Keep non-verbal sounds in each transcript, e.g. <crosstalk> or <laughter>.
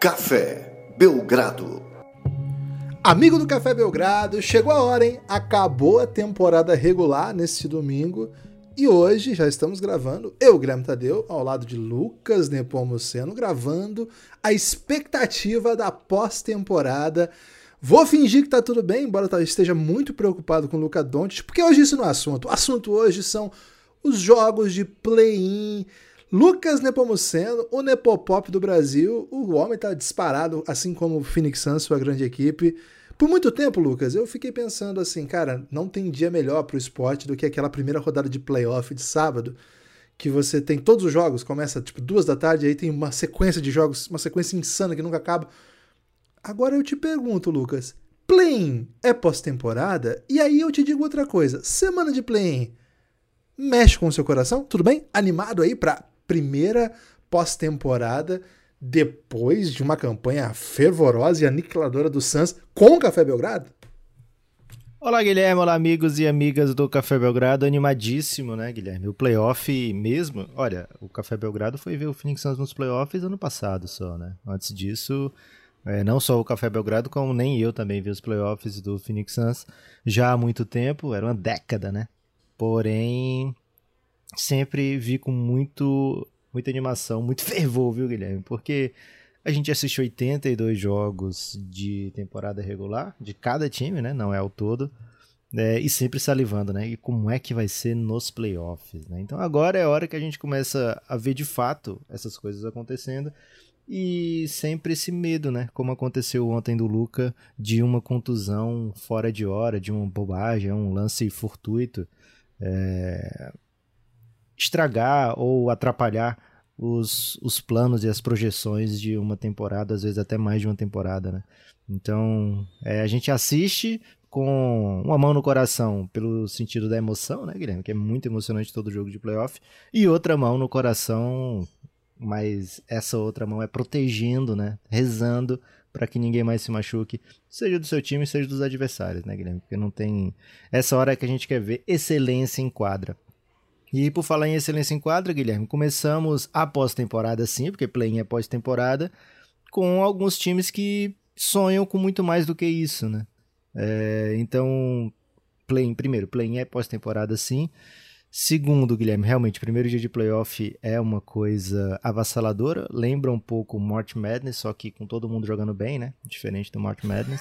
Café Belgrado. Amigo do Café Belgrado, chegou a hora, hein? Acabou a temporada regular neste domingo e hoje já estamos gravando, eu, Guilherme Tadeu, ao lado de Lucas Nepomuceno, gravando a expectativa da pós-temporada. Vou fingir que tá tudo bem, embora eu esteja muito preocupado com o Luca Doncic, porque hoje isso não é assunto. O assunto hoje são os jogos de play-in, Lucas Nepomuceno, o Nepopop do Brasil, o homem tá disparado, assim como o Phoenix Suns, sua grande equipe. Por muito tempo, Lucas, eu fiquei pensando assim, cara, não tem dia melhor pro esporte do que aquela primeira rodada de playoff de sábado, que você tem todos os jogos, começa tipo duas da tarde, aí tem uma sequência de jogos, uma sequência insana que nunca acaba. Agora eu te pergunto, Lucas, play-in é pós-temporada? E aí eu te digo outra coisa, semana de play-in mexe com o seu coração? Tudo bem? Animado aí pra primeira pós-temporada depois de uma campanha fervorosa e aniquiladora do Suns com o Café Belgrado? Olá, Guilherme. Olá, amigos e amigas do Café Belgrado. Animadíssimo, né, Guilherme? O playoff mesmo. Olha, o Café Belgrado foi ver o Phoenix Suns nos playoffs ano passado só, né? Antes disso, é, não só o Café Belgrado, como nem eu também vi os playoffs do Phoenix Suns já há muito tempo. Era uma década, né? Porém, sempre vi com muito, muita animação, muito <laughs> fervor, viu, Guilherme? Porque a gente assistiu 82 jogos de temporada regular, de cada time, né? Não é o todo. É, e sempre salivando, né? E como é que vai ser nos playoffs, né? Então agora é a hora que a gente começa a ver de fato essas coisas acontecendo e sempre esse medo, né? Como aconteceu ontem do Luca, de uma contusão fora de hora, de uma bobagem, um lance fortuito. É estragar ou atrapalhar os, os planos e as projeções de uma temporada, às vezes até mais de uma temporada, né? Então, é, a gente assiste com uma mão no coração pelo sentido da emoção, né, Guilherme? Que é muito emocionante todo jogo de playoff. E outra mão no coração, mas essa outra mão é protegendo, né? Rezando para que ninguém mais se machuque, seja do seu time, seja dos adversários, né, Guilherme? Porque não tem. Essa hora que a gente quer ver excelência em quadra. E por falar em excelência em quadra, Guilherme, começamos a pós-temporada sim, porque play-in é pós-temporada, com alguns times que sonham com muito mais do que isso, né? É, então, play-in, primeiro, play-in é pós-temporada sim. Segundo, Guilherme, realmente, primeiro dia de playoff é uma coisa avassaladora. Lembra um pouco o March Madness, só que com todo mundo jogando bem, né? Diferente do March Madness.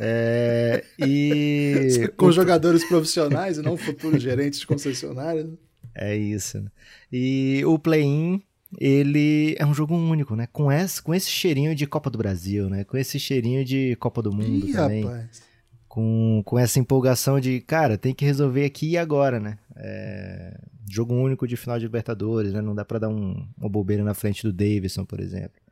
É, e... <laughs> com jogadores profissionais e não futuros gerentes de concessionárias. É isso. Né? E o play-in, ele é um jogo único, né? Com esse, com esse cheirinho de Copa do Brasil, né? Com esse cheirinho de Copa do Mundo Ih, também. Rapaz. Com, com essa empolgação de, cara, tem que resolver aqui e agora, né? É, jogo único de final de Libertadores, né? Não dá para dar um, uma bobeira na frente do Davidson, por exemplo.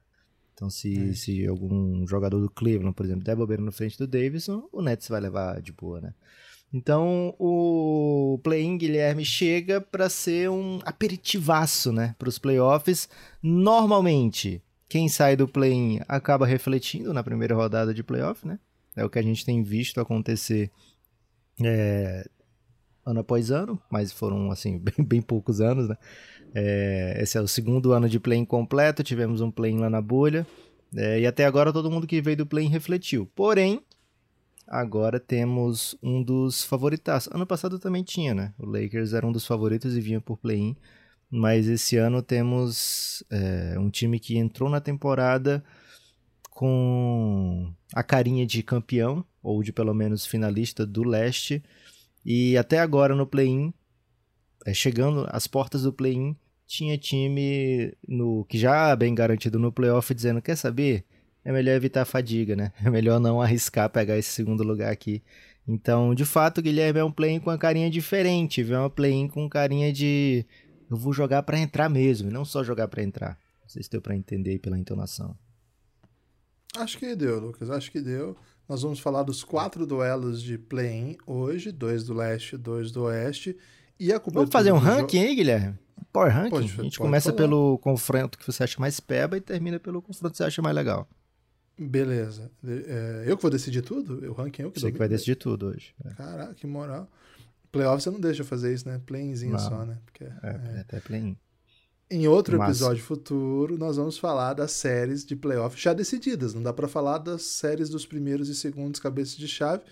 Então, se, é. se algum jogador do Cleveland, por exemplo, der bobeira na frente do Davidson, o Nets vai levar de boa, né? Então o play-in Guilherme chega para ser um aperitivaço, né, para os playoffs. Normalmente, quem sai do play-in acaba refletindo na primeira rodada de playoff, né? É o que a gente tem visto acontecer é, ano após ano, mas foram assim <laughs> bem, bem poucos anos, né? É, esse é o segundo ano de play-in completo, tivemos um play-in lá na bolha. É, e até agora todo mundo que veio do play-in refletiu. Porém, agora temos um dos favoritos. Ano passado também tinha, né? O Lakers era um dos favoritos e vinha por play-in. Mas esse ano temos é, um time que entrou na temporada com a carinha de campeão, ou de pelo menos finalista do leste. E até agora no play-in, é, chegando às portas do play-in, tinha time no que já bem garantido no playoff dizendo: quer saber? É melhor evitar a fadiga, né? <laughs> É melhor não arriscar pegar esse segundo lugar aqui. Então, de fato, o Guilherme é um play com uma carinha diferente, viu? É um play com carinha de eu vou jogar para entrar mesmo, não só jogar para entrar. Não sei se deu para entender pela entonação. Acho que deu, Lucas, acho que deu. Nós vamos falar dos quatro duelos de play-in hoje, dois do leste, dois do oeste. E a Vamos fazer um ranking aí, Guilherme? Power ranking? Pode, a gente começa falar. pelo confronto que você acha mais peba e termina pelo confronto que você acha mais legal. Beleza. É, eu que vou decidir tudo? O ranking é eu que Você que vai decidir tudo hoje. É. Caraca, que moral. Playoff você não deixa eu fazer isso, né? Playinzinho só, né? Porque, é, é, até play-in. Em outro Massa. episódio futuro, nós vamos falar das séries de playoff já decididas. Não dá pra falar das séries dos primeiros e segundos cabeças de chave,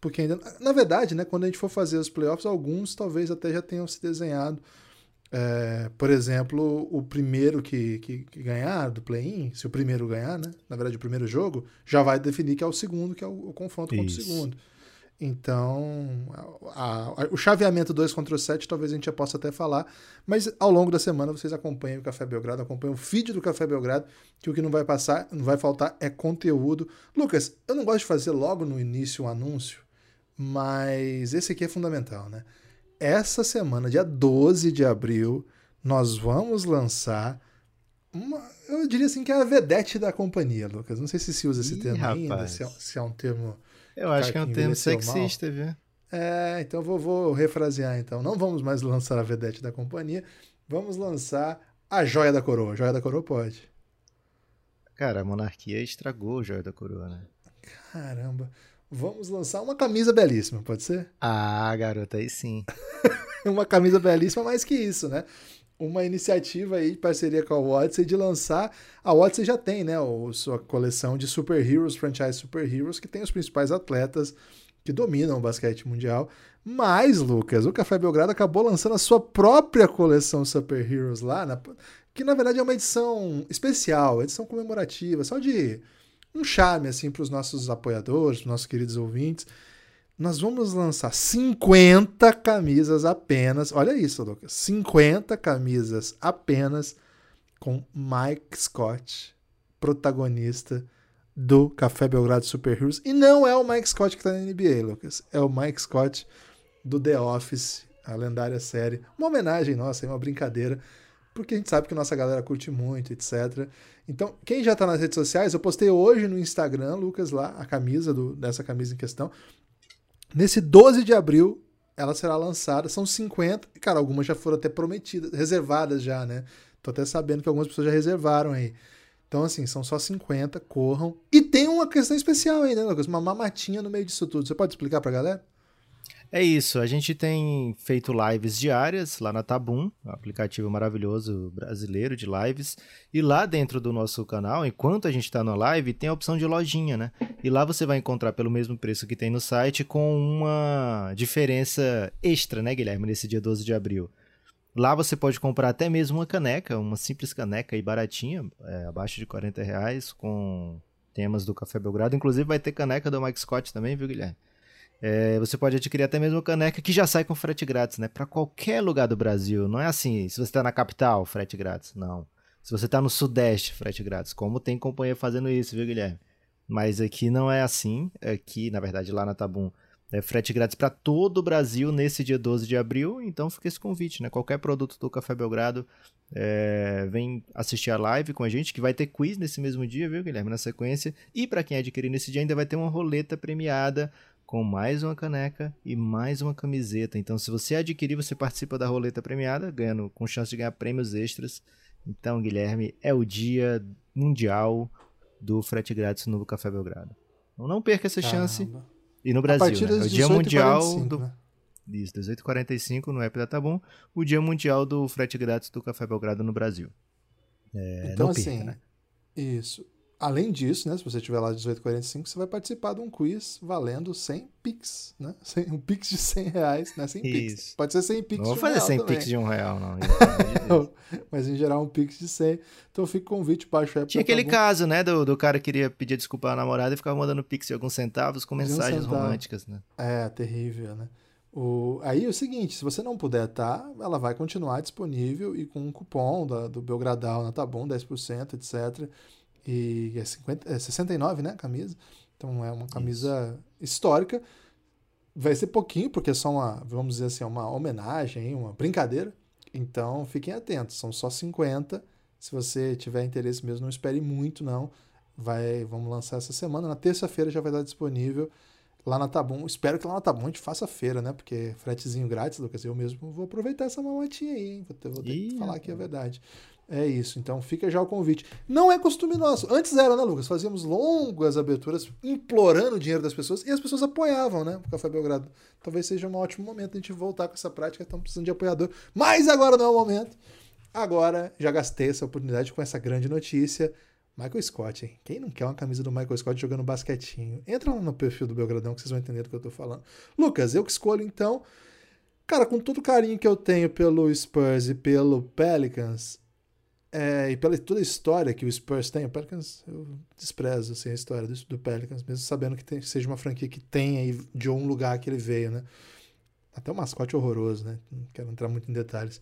porque ainda. Na verdade, né, quando a gente for fazer os playoffs, alguns talvez até já tenham se desenhado. É, por exemplo, o primeiro que, que, que ganhar do play-in, se o primeiro ganhar, né? Na verdade, o primeiro jogo, já vai definir que é o segundo, que é o, o confronto contra Isso. o segundo. Então, a- a- o chaveamento 2 contra o 7 talvez a gente já possa até falar, mas ao longo da semana vocês acompanhem o Café Belgrado, acompanhem o feed do Café Belgrado, que o que não vai passar, não vai faltar é conteúdo. Lucas, eu não gosto de fazer logo no início um anúncio, mas esse aqui é fundamental, né? Essa semana, dia 12 de abril, nós vamos lançar uma, eu diria assim que é a vedete da companhia, Lucas. Não sei se se usa esse Ih, termo ainda, rapaz. se é, se é um termo Eu acho que é um termo mal. sexista, viu? é, então vou, vou refrasear então. Não vamos mais lançar a vedete da companhia, vamos lançar a joia da coroa. A joia da coroa pode. Cara, a monarquia estragou o Joia da Coroa, né? Caramba. Vamos lançar uma camisa belíssima, pode ser? Ah, garota, aí sim. <laughs> Uma camisa belíssima, mais que isso, né? Uma iniciativa aí de parceria com a Odyssey de lançar. A Odyssey já tem, né? O, sua coleção de Super Heroes, franchise Super Heroes, que tem os principais atletas que dominam o basquete mundial. Mas, Lucas, o Café Belgrado acabou lançando a sua própria coleção Super Heroes lá, na- que na verdade é uma edição especial, edição comemorativa, só de um charme assim para os nossos apoiadores, nossos queridos ouvintes. Nós vamos lançar 50 camisas apenas. Olha isso, Lucas. 50 camisas apenas com Mike Scott, protagonista do Café Belgrado Super Heroes. E não é o Mike Scott que tá na NBA, Lucas. É o Mike Scott do The Office, a lendária série. Uma homenagem nossa, é uma brincadeira, porque a gente sabe que nossa galera curte muito, etc. Então, quem já tá nas redes sociais, eu postei hoje no Instagram, Lucas, lá, a camisa do, dessa camisa em questão. Nesse 12 de abril, ela será lançada. São 50. e, Cara, algumas já foram até prometidas, reservadas já, né? Tô até sabendo que algumas pessoas já reservaram aí. Então, assim, são só 50, corram. E tem uma questão especial aí, né, Lucas? Uma mamatinha no meio disso tudo. Você pode explicar pra galera? É isso, a gente tem feito lives diárias lá na Tabum, um aplicativo maravilhoso brasileiro de lives. E lá dentro do nosso canal, enquanto a gente está na live, tem a opção de lojinha, né? E lá você vai encontrar pelo mesmo preço que tem no site com uma diferença extra, né, Guilherme, nesse dia 12 de abril. Lá você pode comprar até mesmo uma caneca, uma simples caneca aí baratinha, é, abaixo de 40 reais, com temas do Café Belgrado. Inclusive vai ter caneca do Mike Scott também, viu, Guilherme? É, você pode adquirir até mesmo caneca que já sai com frete grátis, né? Para qualquer lugar do Brasil. Não é assim, se você está na capital, frete grátis. Não. Se você está no sudeste, frete grátis. Como tem companhia fazendo isso, viu, Guilherme? Mas aqui não é assim. Aqui, na verdade, lá na Tabum, é frete grátis para todo o Brasil nesse dia 12 de abril. Então fica esse convite, né? Qualquer produto do Café Belgrado, é, vem assistir a live com a gente, que vai ter quiz nesse mesmo dia, viu, Guilherme? Na sequência. E para quem adquirir nesse dia, ainda vai ter uma roleta premiada com mais uma caneca e mais uma camiseta. Então, se você adquirir, você participa da roleta premiada, ganhando com chance de ganhar prêmios extras. Então, Guilherme, é o dia mundial do frete grátis no Café Belgrado. Então, não perca essa chance. Caramba. E no Brasil, né? É o dia mundial 18h45, do né? isso, 18h45 no app da Tabum, o dia mundial do frete grátis do Café Belgrado no Brasil. É, Então, não perca, assim, né? isso. Além disso, né, se você estiver lá às 18h45, você vai participar de um quiz valendo 100 Pix, né? <laughs> 100 Um Pix de 100 reais, né? 100 Pix. Pode ser 100 Pix Não vou de um fazer real 100 também. pix de um real, não. De. <laughs> Mas em geral um Pix de 100. Então fica o convite, baixa o app Tinha aquele Tabum. caso, né, do, do cara que queria pedir desculpa à namorada e ficava mandando pix de alguns centavos com mensagens centavo. românticas, né? É, terrível, né? O... Aí é o seguinte, se você não puder estar, ela vai continuar disponível e com um cupom da, do Belgradal na Tabum, 10%, etc. E é, 50, é 69, né, a camisa. Então é uma camisa histórica. Vai ser pouquinho, porque é só uma, vamos dizer assim, uma homenagem, uma brincadeira. Então fiquem atentos, são só 50. Se você tiver interesse mesmo, não espere muito, não. Vai, vamos lançar essa semana. Na terça-feira já vai estar disponível lá na Tabum. Espero que lá na Tabum a gente faça feira, né? Porque fretezinho grátis, Lucas, eu mesmo vou aproveitar essa mamatinha aí, hein? Vou ter, vou ter que Ih, falar aqui a verdade. É isso, então fica já o convite. Não é costume nosso. Antes era, né, Lucas? Fazíamos longas aberturas implorando o dinheiro das pessoas e as pessoas apoiavam, né? O Café Belgrado. Talvez seja um ótimo momento a gente voltar com essa prática. Estamos precisando de apoiador. Mas agora não é o momento. Agora, já gastei essa oportunidade com essa grande notícia. Michael Scott, hein? Quem não quer uma camisa do Michael Scott jogando basquetinho? Entra lá no perfil do Belgradão que vocês vão entender do que eu tô falando. Lucas, eu que escolho então. Cara, com todo o carinho que eu tenho pelo Spurs e pelo Pelicans, é, e pela toda a história que o Spurs tem, o Pelicans eu desprezo assim, a história do, do Pelicans, mesmo sabendo que tem, seja uma franquia que tem aí de um lugar que ele veio, né? Até o mascote horroroso, né? Não quero entrar muito em detalhes.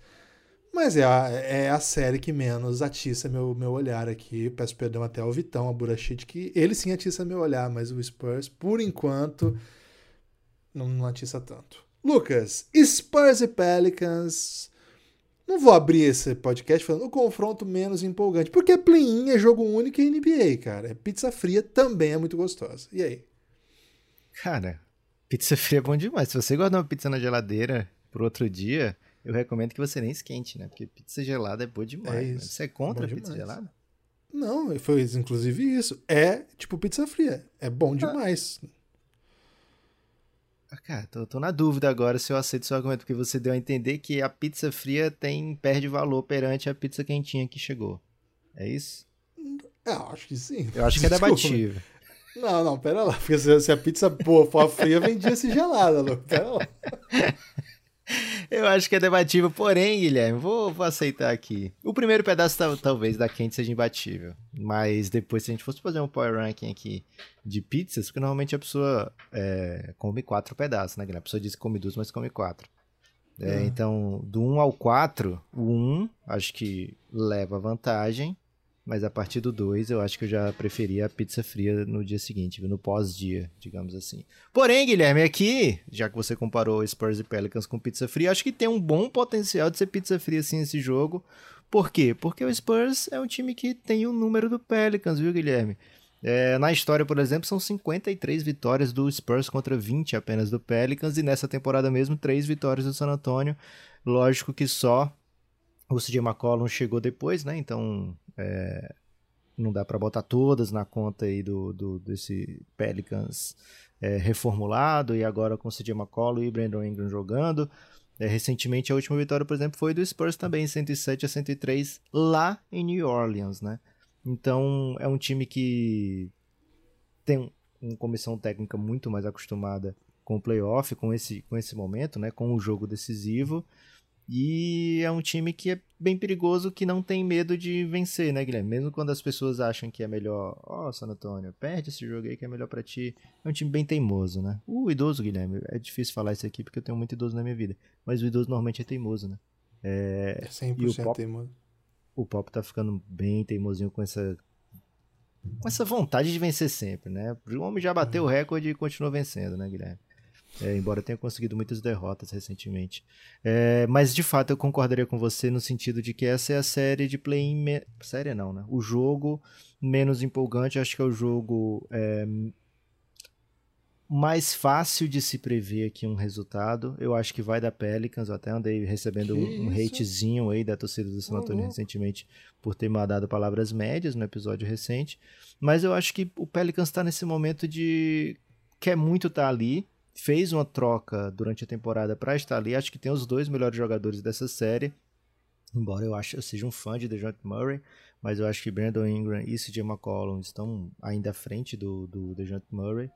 Mas é a, é a série que menos atiça meu, meu olhar aqui. Peço perdão até ao Vitão, a Burachit, que ele sim atiça meu olhar, mas o Spurs, por enquanto, não, não atiça tanto. Lucas, Spurs e Pelicans. Não vou abrir esse podcast falando o confronto menos empolgante, porque play-in é jogo único em NBA, cara. Pizza fria também é muito gostosa. E aí? Cara, pizza fria é bom demais. Se você guardar uma pizza na geladeira pro outro dia, eu recomendo que você nem esquente, né? Porque pizza gelada é boa demais. É você é contra pizza demais. gelada? Não, foi inclusive isso. É tipo pizza fria. É bom ah. demais. Ah, cara, tô, tô, na dúvida agora se eu aceito seu argumento, porque você deu a entender que a pizza fria tem perde valor perante a pizza quentinha que chegou. É isso? Eu acho que sim. Eu acho que é debatível. Não, não, pera lá. Porque se a pizza boa for fria, vendia-se gelada, louco. Pera lá. <laughs> Eu acho que é debatível, porém, Guilherme, vou, vou aceitar aqui. O primeiro pedaço talvez da quente seja imbatível, mas depois, se a gente fosse fazer um power ranking aqui de pizzas, porque normalmente a pessoa é, come quatro pedaços, né, Guilherme? A pessoa diz que come duas, mas come quatro. É, hum. Então, do 1 ao 4, o 1 acho que leva vantagem, mas a partir do 2, eu acho que eu já preferia a pizza fria no dia seguinte, no pós-dia, digamos assim. Porém, Guilherme, aqui, já que você comparou Spurs e Pelicans com pizza fria, acho que tem um bom potencial de ser pizza fria assim esse jogo. Por quê? Porque o Spurs é um time que tem o número do Pelicans, viu, Guilherme? É, na história, por exemplo, são 53 vitórias do Spurs contra 20 apenas do Pelicans, e nessa temporada mesmo, 3 vitórias do San Antonio. Lógico que só o CJ McCollum chegou depois, né? Então é, não dá para botar todas na conta aí do, do desse Pelicans é, reformulado e agora com CJ McCollum e Brandon Ingram jogando. É, recentemente a última vitória, por exemplo, foi do Spurs também, 107 a 103 lá em New Orleans, né? Então é um time que tem uma comissão técnica muito mais acostumada com o playoff, com esse, com esse momento, né? Com o jogo decisivo. E é um time que é bem perigoso, que não tem medo de vencer, né, Guilherme? Mesmo quando as pessoas acham que é melhor, ó, oh, San Antônio, perde esse jogo aí que é melhor para ti. É um time bem teimoso, né? O idoso, Guilherme, é difícil falar isso aqui porque eu tenho muito idoso na minha vida. Mas o idoso normalmente é teimoso, né? É, é 100% e o Pop, teimoso. O Pop tá ficando bem teimosinho com essa com essa vontade de vencer sempre, né? O homem já bateu uhum. o recorde e continua vencendo, né, Guilherme? É, embora tenha conseguido muitas derrotas recentemente. É, mas de fato eu concordaria com você no sentido de que essa é a série de play-in. Me... Série não, né? O jogo menos empolgante, acho que é o jogo é, mais fácil de se prever aqui um resultado. Eu acho que vai da Pelicans. Eu até andei recebendo um, um hatezinho aí da torcida do San Antonio uhum. recentemente por ter mandado palavras médias no episódio recente. Mas eu acho que o Pelicans está nesse momento de quer muito estar tá ali fez uma troca durante a temporada para estar ali. Acho que tem os dois melhores jogadores dessa série. Embora eu, acho, eu seja um fã de DeJounte Murray, mas eu acho que Brandon Ingram e CJ McCollum estão ainda à frente do, do DeJounte Murray.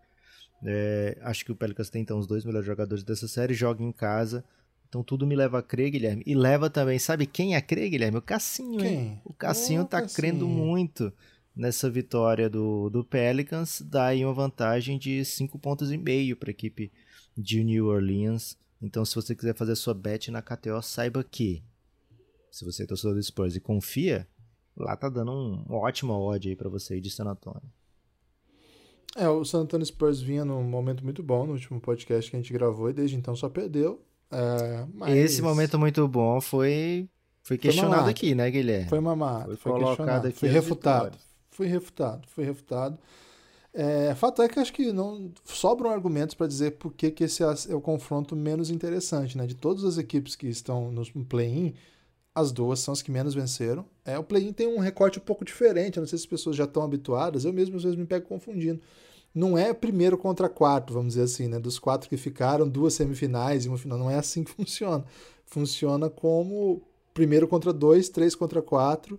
É, acho que o Pelicans tem então os dois melhores jogadores dessa série, joga em casa. Então tudo me leva a crer, Guilherme. E leva também, sabe quem a crer, Guilherme? O Cassinho, hein? O Cassinho oh, tá Cassinho. crendo muito nessa vitória do, do Pelicans, dá aí uma vantagem de 5 pontos e meio para a equipe de New Orleans. Então, se você quiser fazer sua bet na KTO, saiba que se você é torcedor do Spurs e confia, lá tá dando um, uma ótima odd aí para você ir de San Antonio. É, o San Antonio Spurs vinha num momento muito bom no último podcast que a gente gravou e desde então só perdeu. É, mas... Esse momento muito bom foi foi questionado foi aqui, né, Guilherme? Foi mamado, foi, foi colocado aqui. Foi refutado. Foi refutado, foi refutado. É, fato é que acho que não sobram argumentos para dizer por que, que esse é o confronto menos interessante. Né? De todas as equipes que estão no play-in, as duas são as que menos venceram. É, o play-in tem um recorte um pouco diferente, não sei se as pessoas já estão habituadas, eu mesmo às vezes me pego confundindo. Não é primeiro contra quarto, vamos dizer assim, né? Dos quatro que ficaram, duas semifinais e uma final. Não é assim que <laughs> funciona. Funciona como primeiro contra dois, três contra quatro,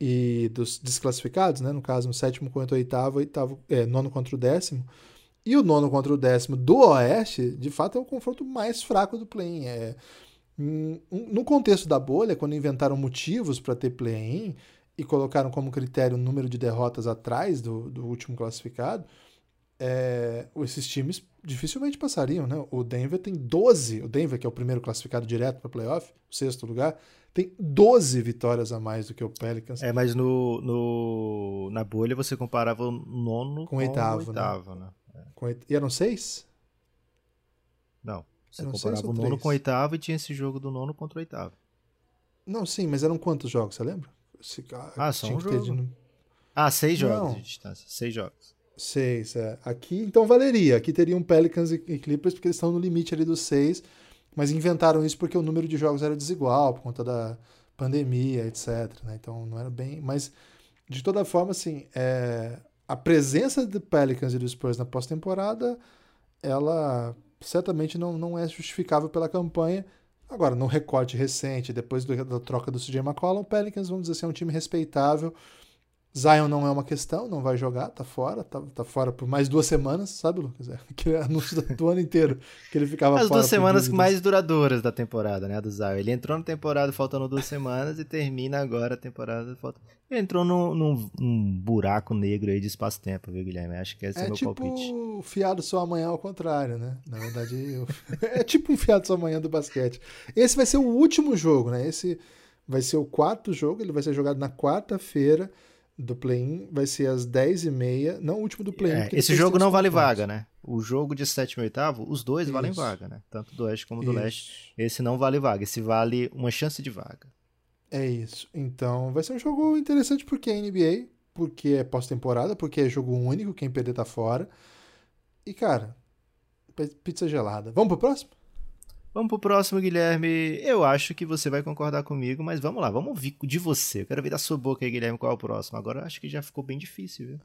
e dos desclassificados, né? No caso, o sétimo contra o oitavo, oitavo é, nono contra o décimo. E o nono contra o décimo do Oeste, de fato, é o confronto mais fraco do play-in. É, no contexto da bolha, quando inventaram motivos para ter play-in e colocaram como critério o número de derrotas atrás do, do último classificado, é, esses times dificilmente passariam, né? O Denver tem 12, o Denver, que é o primeiro classificado direto para playoff, o sexto lugar, tem 12 vitórias a mais do que o Pelicans. É, mas no, no na bolha você comparava o nono com, o oitavo, oitavo né? né? Com, e eram seis? Não. Você eram comparava o nono com o oitavo e tinha esse jogo do nono contra o oitavo. Não, sim, mas eram quantos jogos, você lembra? Ah, só um jogo. De... Ah, seis jogos Não. de distância. Seis jogos. Seis, é. Aqui, então, valeria. Aqui teriam Pelicans e Clippers, porque eles estão no limite ali dos seis. Mas inventaram isso porque o número de jogos era desigual, por conta da pandemia, etc. Né? Então, não era bem... Mas, de toda forma, assim, é... a presença do Pelicans e do Spurs na pós-temporada, ela certamente não, não é justificável pela campanha. Agora, no recorte recente, depois do, da troca do CJ McCollum, o Pelicans, vamos dizer assim, é um time respeitável, Zion não é uma questão, não vai jogar, tá fora, tá, tá fora por mais duas semanas, sabe, Lucas? É, aquele <laughs> anúncio do, ano inteiro que ele ficava As fora. duas semanas mais duradouras da temporada, né, do Zion. Ele entrou na temporada faltando duas semanas e termina agora a temporada faltando. Ele entrou num, num, num buraco negro aí de espaço-tempo, viu, Guilherme? Acho que esse é, é meu tipo palpite. É fiado só amanhã ao contrário, né? Na verdade, eu... <laughs> é tipo um fiado só amanhã do basquete. Esse vai ser o último jogo, né? Esse vai ser o quarto jogo, ele vai ser jogado na quarta-feira do play-in vai ser às 10h30, não o último do play-in. É, esse jogo não vale vaga, né? O jogo de sétimo e oitavo, os dois Isso. valem vaga, né? Tanto do oeste como do Isso. leste. Esse não vale vaga, esse vale uma chance de vaga. É isso. Então vai ser um jogo interessante porque é NBA, porque é pós-temporada, porque é jogo único, quem perder tá fora. E, cara, pizza gelada. Vamos pro próximo? Vamos pro próximo, Guilherme. Eu acho que você vai concordar comigo, mas vamos lá, vamos ouvir de você. Eu quero ver da sua boca aí, Guilherme, qual é o próximo. Agora acho que já ficou bem difícil, viu?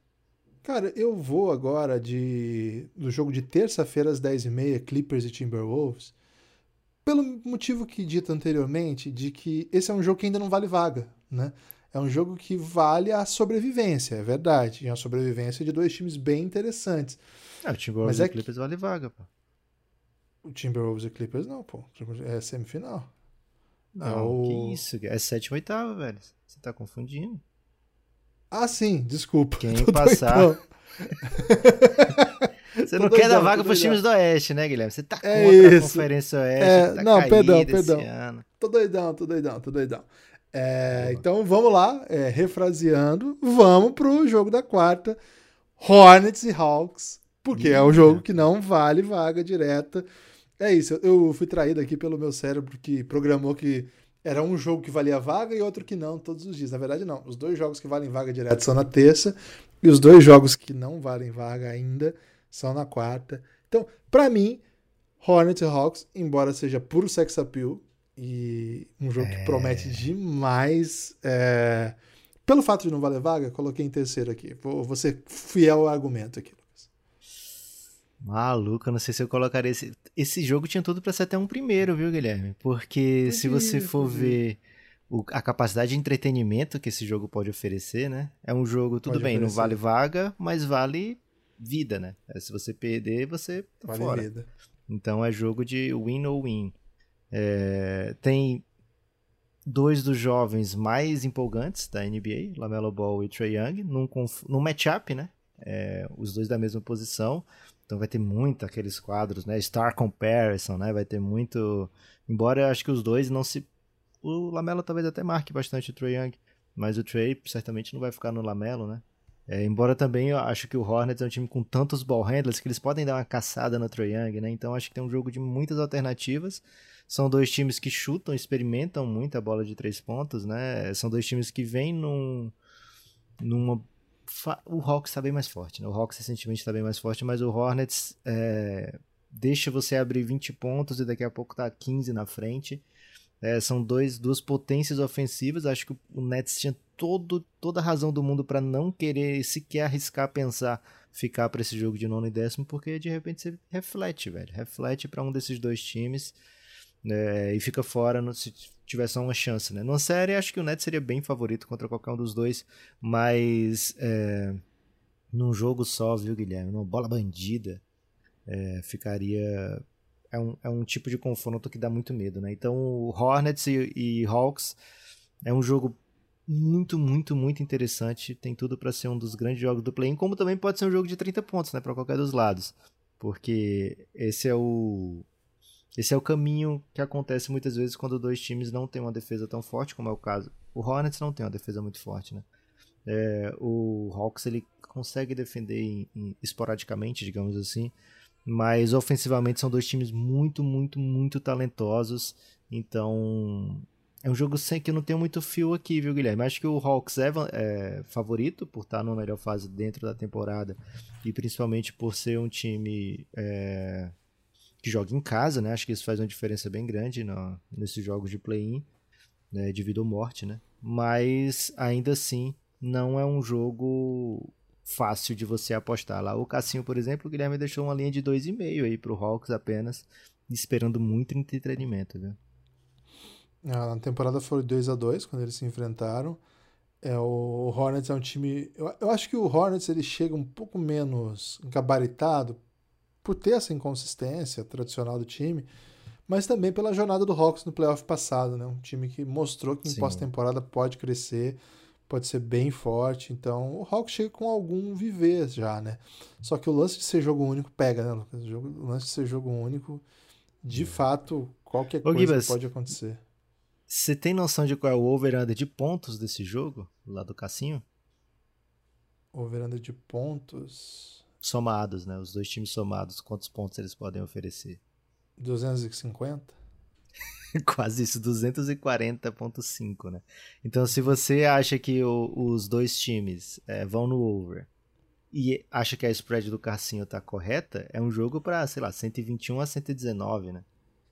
Cara, eu vou agora de do jogo de terça-feira às 10h30, Clippers e Timberwolves, pelo motivo que dito anteriormente, de que esse é um jogo que ainda não vale vaga, né? É um jogo que vale a sobrevivência, é verdade. É a sobrevivência de dois times bem interessantes. É, o Timberwolves Mas e é Clippers que... vale vaga, pô. O Timberwolves e Clippers não, pô. É semifinal. Não, é o... que isso? É sétima oitava, velho. Você tá confundindo. Ah, sim, desculpa. Quem <laughs> passar. <laughs> Você não quer dar vaga pros times do Oeste, né, Guilherme? Você tá é contra isso. a Conferência Oeste. É, tá não, perdão, perdão. Ano. Tô doidão, tô doidão, tô doidão. É, então vamos lá, é, refraseando, vamos pro jogo da quarta. Hornets e Hawks, porque é um jogo que não vale vaga direta. É isso, eu fui traído aqui pelo meu cérebro que programou que era um jogo que valia vaga e outro que não todos os dias. Na verdade, não. Os dois jogos que valem vaga direto são na terça e os dois jogos que não valem vaga ainda são na quarta. Então, para mim, Hornets e Hawks, embora seja puro sex appeal e um jogo é... que promete demais, é... pelo fato de não valer vaga, coloquei em terceiro aqui. Vou, vou ser fiel ao argumento aqui. Maluco, eu não sei se eu colocaria esse. Esse jogo tinha tudo para ser até um primeiro, viu, Guilherme? Porque se você for ver o, a capacidade de entretenimento que esse jogo pode oferecer, né? É um jogo, tudo pode bem, oferecer. não vale vaga, mas vale vida, né? É, se você perder, você tá vale fora. Vida. Então é jogo de win ou win. É, tem dois dos jovens mais empolgantes da NBA, Lamelo Ball e Trey Young, num, num matchup, né? É, os dois da mesma posição. Então vai ter muito aqueles quadros, né? Star Comparison, né? Vai ter muito. Embora eu acho que os dois não se. O Lamelo talvez até marque bastante o Trey Young, mas o Trey certamente não vai ficar no Lamelo, né? É, embora também eu acho que o Hornets é um time com tantos ball handlers que eles podem dar uma caçada no Trey Young, né? Então acho que tem um jogo de muitas alternativas. São dois times que chutam, experimentam muito a bola de três pontos, né? São dois times que vêm num, numa o Hawks está bem mais forte, né? O Hawks recentemente está bem mais forte, mas o Hornets é, deixa você abrir 20 pontos e daqui a pouco tá 15 na frente. É, são dois, duas potências ofensivas. Acho que o Nets tinha todo, toda a razão do mundo para não querer sequer arriscar pensar ficar para esse jogo de nono e décimo, porque de repente você reflete, velho. Reflete para um desses dois times. Né, e fica fora no, se tiver só uma chance, né? Numa série, acho que o Nets seria bem favorito contra qualquer um dos dois, mas é, num jogo só, viu, Guilherme? Numa bola bandida, é, ficaria. É um, é um tipo de confronto que dá muito medo, né? Então, o Hornets e, e Hawks é um jogo muito, muito, muito interessante. Tem tudo para ser um dos grandes jogos do play-in, como também pode ser um jogo de 30 pontos, né, para qualquer dos lados. Porque esse é o esse é o caminho que acontece muitas vezes quando dois times não têm uma defesa tão forte, como é o caso. O Hornets não tem uma defesa muito forte, né? É, o Hawks ele consegue defender em, em, esporadicamente, digamos assim, mas ofensivamente são dois times muito, muito, muito talentosos. Então é um jogo sem que não tem muito fio aqui, viu, Guilherme? Acho que o Hawks é, é favorito por estar numa melhor fase dentro da temporada e principalmente por ser um time é, que joga em casa, né? Acho que isso faz uma diferença bem grande no, nesses jogos de play-in, né? de vida ou morte, né? Mas ainda assim não é um jogo fácil de você apostar lá. O Cassinho, por exemplo, o Guilherme deixou uma linha de 2,5 aí pro Hawks apenas, esperando muito entretenimento, viu? Ah, na temporada foi 2 a 2 quando eles se enfrentaram. É, o Hornets é um time. Eu, eu acho que o Hornets ele chega um pouco menos gabaritado por ter essa inconsistência tradicional do time, mas também pela jornada do Hawks no playoff passado, né? Um time que mostrou que em pós-temporada pode crescer, pode ser bem forte. Então o Hawks chega com algum viver já, né? Só que o lance de ser jogo único pega, né, Lucas? O lance de ser jogo único, de é. fato, qualquer coisa Gibas, pode acontecer. Você tem noção de qual é o over-under de pontos desse jogo, lá do Cassinho? Over-under de pontos. Somados, né? Os dois times somados, quantos pontos eles podem oferecer? 250? <laughs> Quase isso, 240.5, né? Então, se você acha que o, os dois times é, vão no over e acha que a spread do Cassinho tá correta, é um jogo para, sei lá, 121 a 119, né?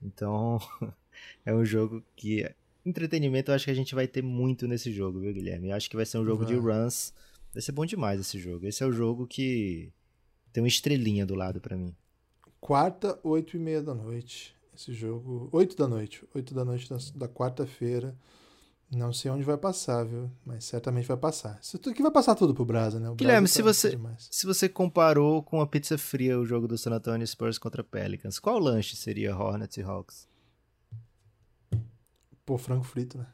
Então, <laughs> é um jogo que entretenimento eu acho que a gente vai ter muito nesse jogo, viu, Guilherme? Eu acho que vai ser um jogo de runs. Vai ser bom demais esse jogo. Esse é o jogo que tem uma estrelinha do lado para mim. Quarta, oito e meia da noite. Esse jogo. Oito da noite. Oito da noite da, da quarta-feira. Não sei onde vai passar, viu? Mas certamente vai passar. Isso aqui vai passar tudo pro Brasa, né? O Guilherme, se você, se você comparou com a pizza fria o jogo do San Antonio Spurs contra Pelicans, qual lanche seria Hornets e Hawks? Pô, frango frito, né?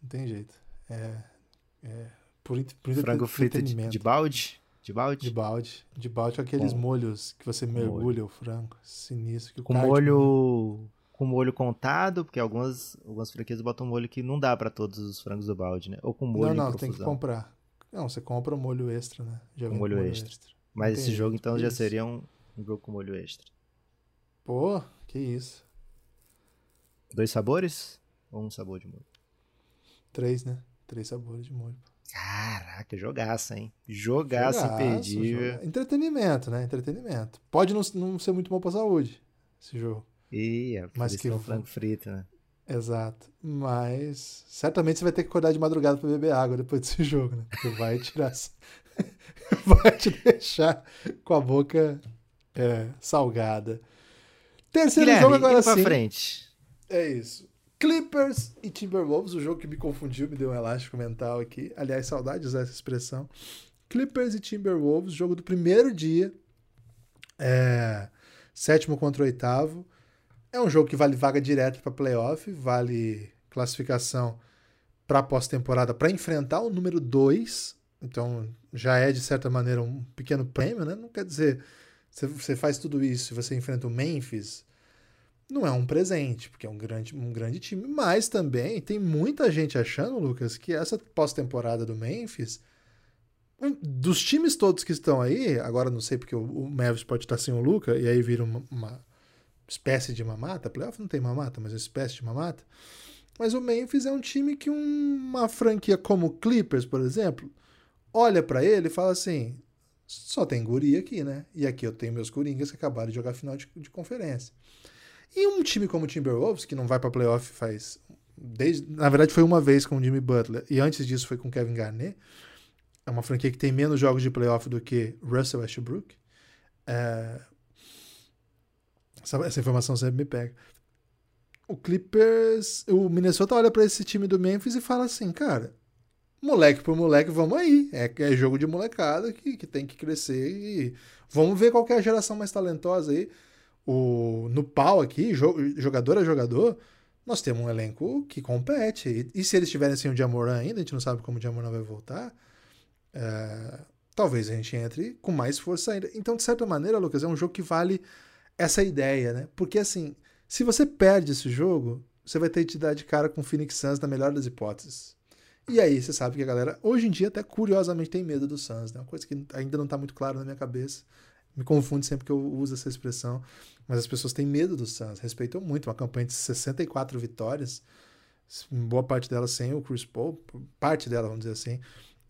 Não tem jeito. É. é por, por frango frito de, de, balde? De balde? De balde. De balde com aqueles com... molhos que você mergulha molho. o frango. Sinistro. Que com molho. Com molho contado, porque algumas, algumas franquias botam molho que não dá para todos os frangos do balde, né? Ou com molho Não, não, tem que comprar. Não, você compra o molho extra, né? Já com molho, molho extra. extra. Mas esse jogo então já seria um, um jogo com molho extra. Pô, que isso. Dois sabores? Ou um sabor de molho? Três, né? Três sabores de molho. Caraca, jogaça, hein? Jogaça jogaço, imperdível. Joga... Entretenimento, né? Entretenimento. Pode não, não ser muito bom pra saúde, esse jogo. Ih, é Mas que é um frango frito, né? Exato. Mas certamente você vai ter que acordar de madrugada para beber água depois desse <laughs> jogo, né? Porque vai tirar. <laughs> vai te deixar com a boca é, salgada. Terceiro Guilherme, jogo agora sim. frente. É isso. Clippers e Timberwolves, o jogo que me confundiu, me deu um elástico mental aqui. Aliás, saudade de usar essa expressão. Clippers e Timberwolves, jogo do primeiro dia. É, sétimo contra oitavo. É um jogo que vale vaga direto para playoff, vale classificação para pós-temporada para enfrentar o número 2. Então já é, de certa maneira, um pequeno prêmio, né? Não quer dizer. Você faz tudo isso e você enfrenta o Memphis não é um presente, porque é um grande, um grande time, mas também tem muita gente achando, Lucas, que essa pós-temporada do Memphis, dos times todos que estão aí, agora não sei porque o, o Mavis pode estar sem o Luca, e aí vira uma, uma espécie de mamata, playoff não tem mamata, mas uma espécie de mamata, mas o Memphis é um time que um, uma franquia como o Clippers, por exemplo, olha para ele e fala assim, só tem guri aqui, né? E aqui eu tenho meus coringas que acabaram de jogar final de, de conferência. E um time como o Timberwolves, que não vai para playoff faz. Desde, na verdade, foi uma vez com o Jimmy Butler, e antes disso foi com o Kevin Garnett. É uma franquia que tem menos jogos de playoff do que Russell Westbrook. É... Essa, essa, informação sempre me pega. o Clippers, o Minnesota olha para esse time do Memphis e fala assim, cara, moleque por moleque, vamos aí. É, é jogo de molecada que, que tem que crescer e vamos ver qual é a geração mais talentosa aí. O, no pau aqui, jogador a jogador, nós temos um elenco que compete. E, e se eles tiverem sem o Jamoran ainda, a gente não sabe como o Jamoran vai voltar, é, talvez a gente entre com mais força ainda. Então, de certa maneira, Lucas, é um jogo que vale essa ideia, né? Porque assim, se você perde esse jogo, você vai ter que dar de cara com o Phoenix Suns na melhor das hipóteses. E aí você sabe que a galera, hoje em dia, até curiosamente tem medo do Suns, né? Uma coisa que ainda não está muito clara na minha cabeça. Me confunde sempre que eu uso essa expressão. Mas as pessoas têm medo do Suns, respeitam muito. Uma campanha de 64 vitórias, boa parte dela sem o Chris Paul, parte dela, vamos dizer assim.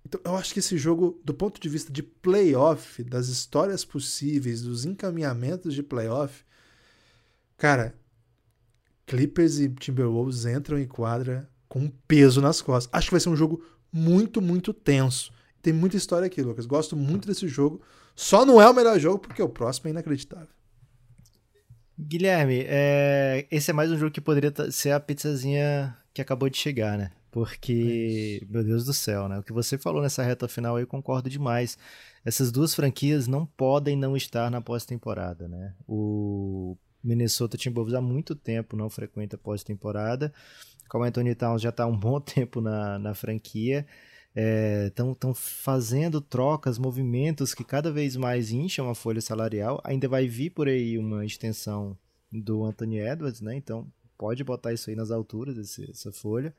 Então, eu acho que esse jogo, do ponto de vista de playoff, das histórias possíveis, dos encaminhamentos de playoff, cara, Clippers e Timberwolves entram em quadra com um peso nas costas. Acho que vai ser um jogo muito, muito tenso. Tem muita história aqui, Lucas. Gosto muito desse jogo. Só não é o melhor jogo porque o próximo é inacreditável. Guilherme, é... esse é mais um jogo que poderia ser a pizzazinha que acabou de chegar, né? Porque, é meu Deus do céu, né? O que você falou nessa reta final eu concordo demais. Essas duas franquias não podem não estar na pós-temporada, né? O Minnesota Timberwolves há muito tempo não frequenta pós-temporada. Como Anthony Towns já está há um bom <laughs> tempo na, na franquia estão é, fazendo trocas, movimentos que cada vez mais incham a folha salarial. Ainda vai vir por aí uma extensão do Anthony Edwards, né? Então pode botar isso aí nas alturas, esse, essa folha.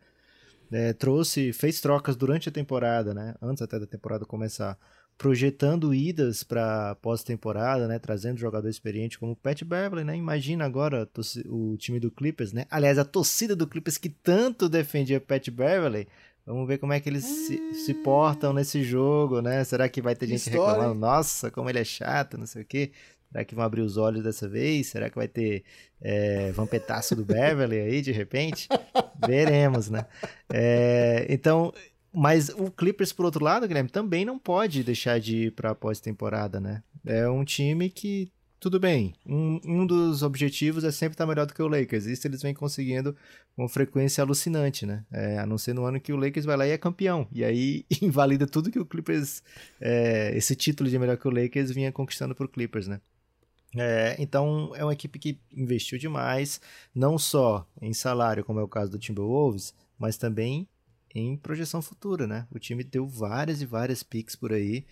É, trouxe, fez trocas durante a temporada, né? Antes até da temporada começar, projetando idas para pós-temporada, né? Trazendo jogador experiente como o Pat Beverly, né? Imagina agora o time do Clippers, né? Aliás, a torcida do Clippers que tanto defendia Pat Beverly Vamos ver como é que eles se, se, portam nesse jogo, né? Será que vai ter gente História. reclamando, nossa, como ele é chato, não sei o quê? Será que vão abrir os olhos dessa vez? Será que vai ter é, vampetaço do Beverly aí, de repente? <laughs> Veremos, né? É, então, mas o Clippers, por outro lado, Guilherme, também não pode deixar de ir para pós-temporada, né? É um time que tudo bem, um, um dos objetivos é sempre estar melhor do que o Lakers. Isso eles vêm conseguindo com frequência alucinante, né? É, a não ser no ano que o Lakers vai lá e é campeão. E aí <laughs> invalida tudo que o Clippers, é, esse título de melhor que o Lakers vinha conquistando para o Clippers, né? É, então é uma equipe que investiu demais, não só em salário, como é o caso do Timberwolves, mas também em projeção futura, né? O time deu várias e várias picks por aí.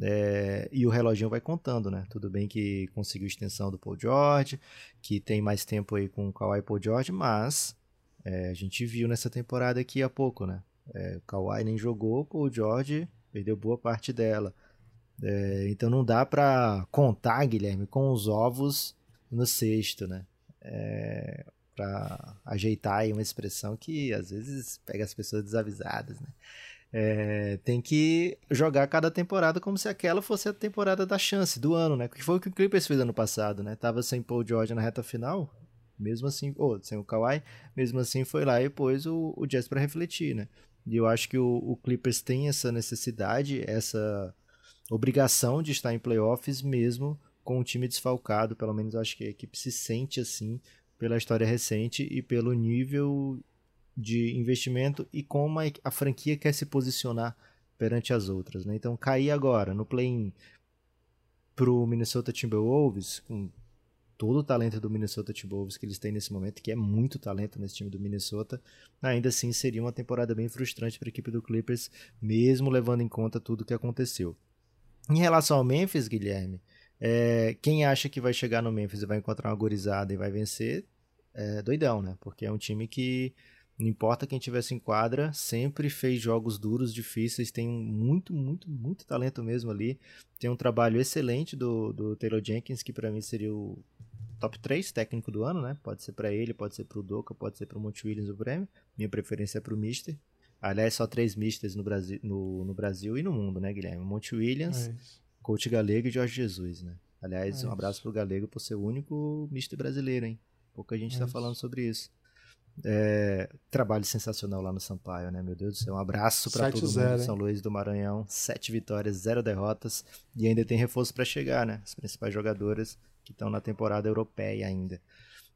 É, e o reloginho vai contando, né? Tudo bem que conseguiu extensão do Paul George, que tem mais tempo aí com o Kawhi Paul George, mas é, a gente viu nessa temporada aqui há pouco, né? É, o Kawhi nem jogou, o Paul George perdeu boa parte dela. É, então não dá para contar, Guilherme, com os ovos no cesto, né? É, para ajeitar aí uma expressão que às vezes pega as pessoas desavisadas, né? É, tem que jogar cada temporada como se aquela fosse a temporada da chance do ano, né? Que foi o que o Clippers fez ano passado, né? Tava sem Paul George na reta final, mesmo assim, ou sem o Kawhi, mesmo assim foi lá e pôs o, o Jazz para refletir, né? E eu acho que o, o, Clippers tem essa necessidade, essa obrigação de estar em playoffs mesmo com o time desfalcado, pelo menos acho que a equipe se sente assim pela história recente e pelo nível de investimento e como a, franquia quer se posicionar perante as outras. Né? Então, cair agora no play-in para o Minnesota Timberwolves, com todo o talento do Minnesota Timberwolves que eles têm nesse momento, que é muito talento nesse time do Minnesota, ainda assim seria uma temporada bem frustrante para a equipe do Clippers, mesmo levando em conta tudo o que aconteceu. Em relação ao Memphis, Guilherme, é, quem acha que vai chegar no Memphis e vai encontrar uma gorizada e vai vencer, é doidão, né? Porque é um time que não importa quem tivesse em quadra, sempre fez jogos duros, difíceis, tem muito, muito, muito talento mesmo ali. Tem um trabalho excelente do, do Taylor Jenkins, que para mim seria o top 3 técnico do ano, né? Pode ser para ele, pode ser para o Doca, pode ser para o Monte Williams o prêmio. Minha preferência é para o Mister. Aliás, só três Misters no Brasil, no, no Brasil e no mundo, né, Guilherme? Monte Williams, é Coach Galego e Jorge Jesus, né? Aliás, é um abraço pro Galego por ser o único Mister brasileiro, hein? Pouca gente está é falando sobre isso. É, trabalho sensacional lá no Sampaio, né? Meu Deus do céu. Um abraço para todo mundo de São Luís do Maranhão. Sete vitórias, zero derrotas. E ainda tem reforço para chegar, né? As principais jogadoras que estão na temporada europeia ainda.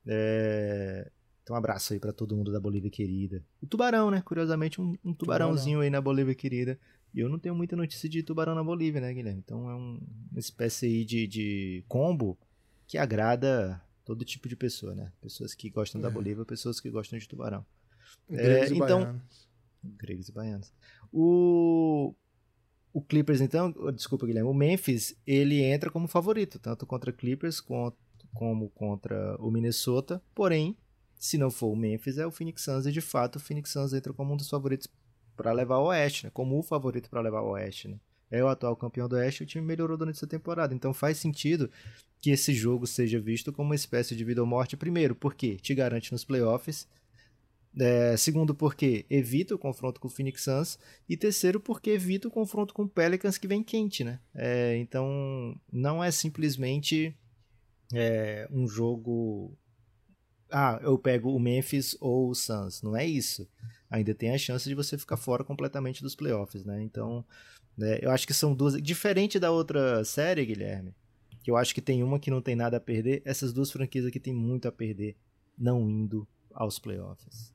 É, Então, um abraço aí para todo mundo da Bolívia querida. O tubarão, né? Curiosamente, um, um tubarãozinho tubarão. aí na Bolívia querida. E eu não tenho muita notícia de tubarão na Bolívia, né, Guilherme? Então é um, uma espécie aí de, de combo que agrada todo tipo de pessoa, né? Pessoas que gostam é. da Bolívia, pessoas que gostam de tubarão. É, então, baianos. Gregos e baianos. O, o Clippers, então, desculpa, Guilherme, o Memphis, ele entra como favorito, tanto contra Clippers como contra o Minnesota, porém, se não for o Memphis, é o Phoenix Suns, e de fato o Phoenix Suns entra como um dos favoritos para levar o Oeste, né? como o favorito para levar o Oeste. Né? É o atual campeão do Oeste e o time melhorou durante essa temporada, então faz sentido que esse jogo seja visto como uma espécie de vida ou morte, primeiro, porque te garante nos playoffs, é, segundo, porque evita o confronto com o Phoenix Suns. E terceiro, porque evita o confronto com o Pelicans que vem quente, né? É, então, não é simplesmente é, um jogo ah, eu pego o Memphis ou o Suns. Não é isso. Ainda tem a chance de você ficar fora completamente dos playoffs, né? Então, né, eu acho que são duas. Diferente da outra série, Guilherme, que eu acho que tem uma que não tem nada a perder, essas duas franquias aqui tem muito a perder, não indo aos playoffs.